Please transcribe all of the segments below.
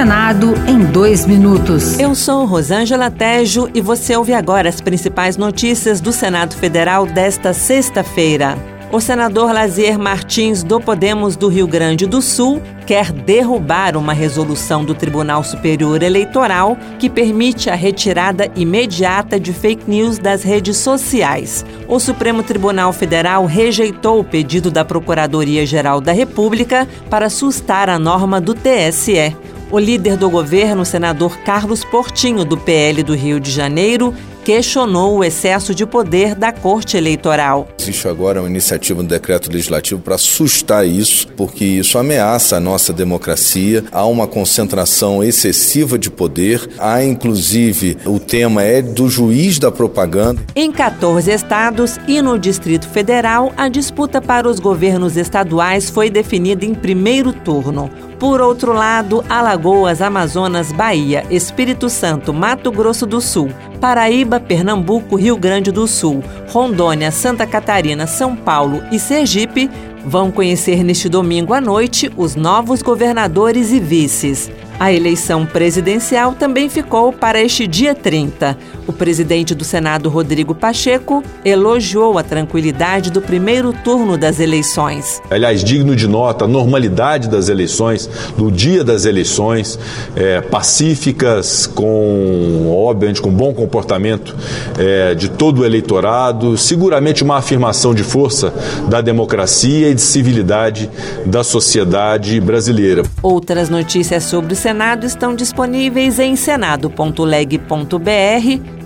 Senado em dois minutos. Eu sou Rosângela Tejo e você ouve agora as principais notícias do Senado Federal desta sexta-feira. O senador Lazier Martins, do Podemos do Rio Grande do Sul, quer derrubar uma resolução do Tribunal Superior Eleitoral que permite a retirada imediata de fake news das redes sociais. O Supremo Tribunal Federal rejeitou o pedido da Procuradoria-Geral da República para sustar a norma do TSE. O líder do governo, senador Carlos Portinho, do PL do Rio de Janeiro, questionou o excesso de poder da Corte Eleitoral. Existe agora uma iniciativa no decreto legislativo para assustar isso, porque isso ameaça a nossa democracia. Há uma concentração excessiva de poder. Há, inclusive, o tema é do juiz da propaganda. Em 14 estados e no Distrito Federal, a disputa para os governos estaduais foi definida em primeiro turno. Por outro lado, Alagoas, Amazonas, Bahia, Espírito Santo, Mato Grosso do Sul, Paraíba, Pernambuco, Rio Grande do Sul, Rondônia, Santa Catarina, São Paulo e Sergipe vão conhecer neste domingo à noite os novos governadores e vices. A eleição presidencial também ficou para este dia 30. O presidente do Senado, Rodrigo Pacheco, elogiou a tranquilidade do primeiro turno das eleições. Aliás, digno de nota, a normalidade das eleições, do dia das eleições, é, pacíficas, com, obviamente, com bom comportamento é, de todo o eleitorado, seguramente uma afirmação de força da democracia e de civilidade da sociedade brasileira. Outras notícias sobre o Senado estão disponíveis em senado.leg.br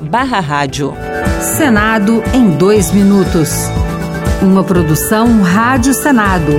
barra rádio. Senado em dois minutos. Uma produção Rádio Senado.